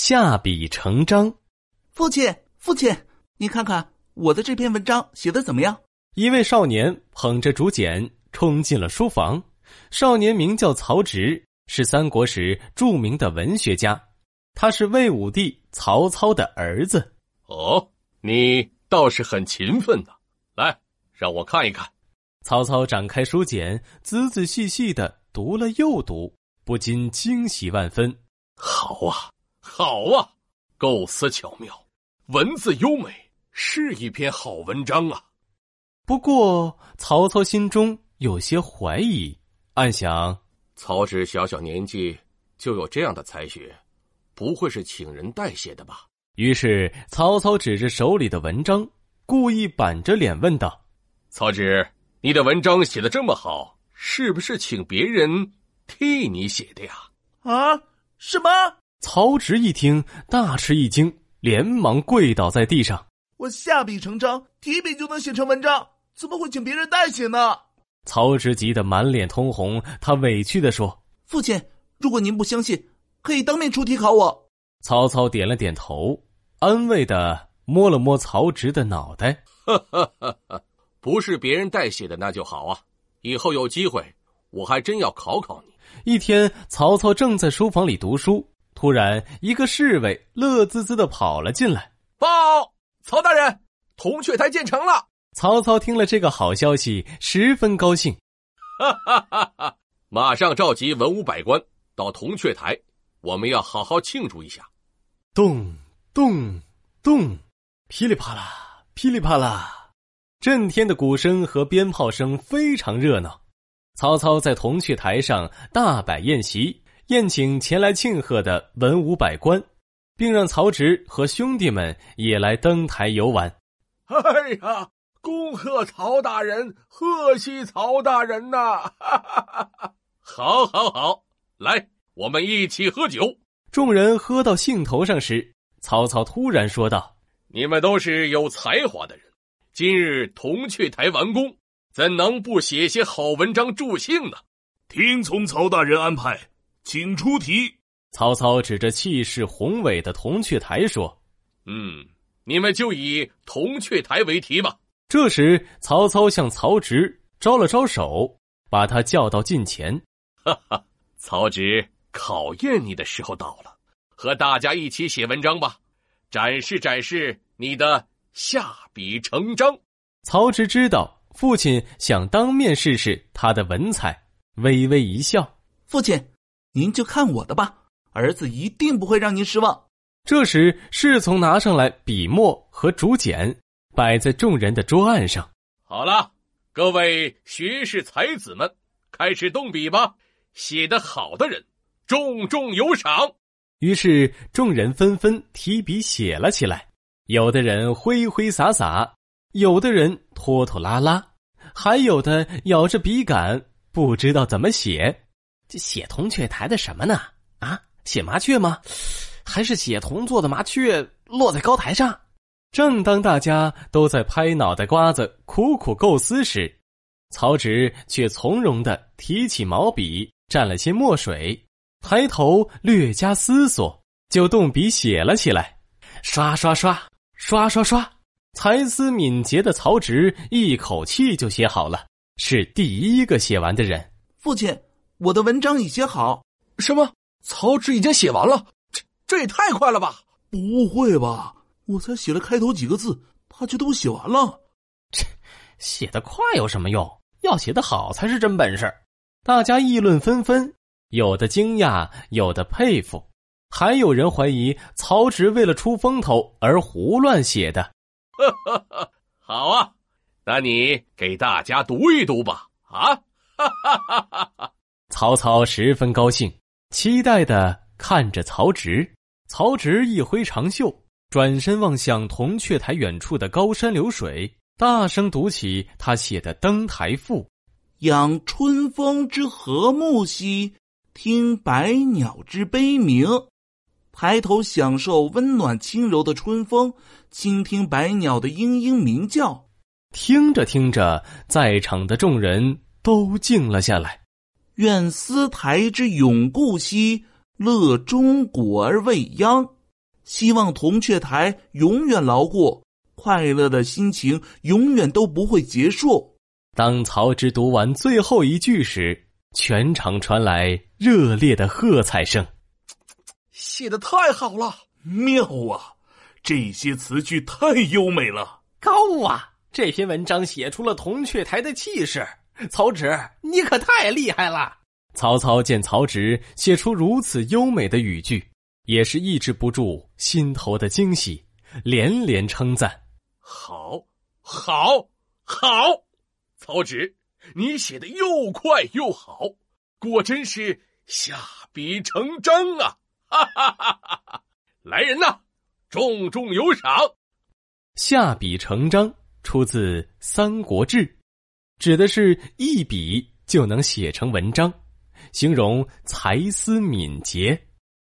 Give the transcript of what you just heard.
下笔成章。父亲，父亲，你看看我的这篇文章写的怎么样？一位少年捧着竹简冲进了书房。少年名叫曹植，是三国时著名的文学家。他是魏武帝曹操的儿子。哦，你倒是很勤奋呢。来，让我看一看。曹操展开书简，仔仔细细的读了又读，不禁惊喜万分。好啊，好啊，构思巧妙，文字优美，是一篇好文章啊。不过，曹操心中有些怀疑，暗想：曹植小小年纪就有这样的才学，不会是请人代写的吧？于是，曹操指着手里的文章，故意板着脸问道：“曹植。”你的文章写的这么好，是不是请别人替你写的呀？啊，什么？曹植一听，大吃一惊，连忙跪倒在地上。我下笔成章，提笔就能写成文章，怎么会请别人代写呢？曹植急得满脸通红，他委屈的说：“父亲，如果您不相信，可以当面出题考我。”曹操点了点头，安慰的摸了摸曹植的脑袋。哈哈哈哈。不是别人代写的那就好啊！以后有机会，我还真要考考你。一天，曹操正在书房里读书，突然一个侍卫乐滋滋的跑了进来，报：曹大人，铜雀台建成了。曹操听了这个好消息，十分高兴，哈哈哈哈！马上召集文武百官到铜雀台，我们要好好庆祝一下。咚咚咚，噼里啪啦，噼里啪啦。震天的鼓声和鞭炮声非常热闹，曹操在铜雀台上大摆宴席，宴请前来庆贺的文武百官，并让曹植和兄弟们也来登台游玩。哎呀，恭贺曹大人，贺喜曹大人呐！好，好，好，来，我们一起喝酒。众人喝到兴头上时，曹操突然说道：“你们都是有才华的人。”今日同去台完工，怎能不写些好文章助兴呢？听从曹大人安排，请出题。曹操指着气势宏伟的铜雀台说：“嗯，你们就以铜雀台为题吧。”这时，曹操向曹植招了招手，把他叫到近前。哈哈，曹植，考验你的时候到了，和大家一起写文章吧，展示展示你的。下笔成章，曹植知道父亲想当面试试他的文采，微微一笑：“父亲，您就看我的吧，儿子一定不会让您失望。”这时，侍从拿上来笔墨和竹简，摆在众人的桌案上。好了，各位学士才子们，开始动笔吧。写得好的人，重重有赏。于是，众人纷纷提笔写了起来。有的人挥挥洒洒，有的人拖拖拉拉，还有的咬着笔杆，不知道怎么写。这写铜雀台的什么呢？啊，写麻雀吗？还是写铜做的麻雀落在高台上？正当大家都在拍脑袋瓜子、苦苦构思时，曹植却从容的提起毛笔，蘸了些墨水，抬头略加思索，就动笔写了起来，刷刷刷。刷刷刷！才思敏捷的曹植一口气就写好了，是第一个写完的人。父亲，我的文章已写好。什么？曹植已经写完了？这这也太快了吧！不会吧？我才写了开头几个字，他就都写完了。这写得快有什么用？要写得好才是真本事。大家议论纷纷，有的惊讶，有的佩服。还有人怀疑曹植为了出风头而胡乱写的。好啊，那你给大家读一读吧。啊！曹操十分高兴，期待的看着曹植。曹植一挥长袖，转身望向铜雀台远处的高山流水，大声读起他写的《登台赋》：“仰春风之和睦兮，听百鸟之悲鸣。”抬头享受温暖轻柔的春风，倾听百鸟的嘤嘤鸣叫。听着听着，在场的众人都静了下来。愿思台之永固兮，乐中国而未央。希望铜雀台永远牢固，快乐的心情永远都不会结束。当曹植读完最后一句时，全场传来热烈的喝彩声。写的太好了，妙啊！这些词句太优美了，高啊！这篇文章写出了铜雀台的气势。曹植，你可太厉害了！曹操见曹植写出如此优美的语句，也是抑制不住心头的惊喜，连连称赞：“好，好，好！曹植，你写的又快又好，果真是下笔成章啊！”哈哈哈哈哈！来人呐，重重有赏！下笔成章出自《三国志》。指的是一笔就能写成文章，形容才思敏捷。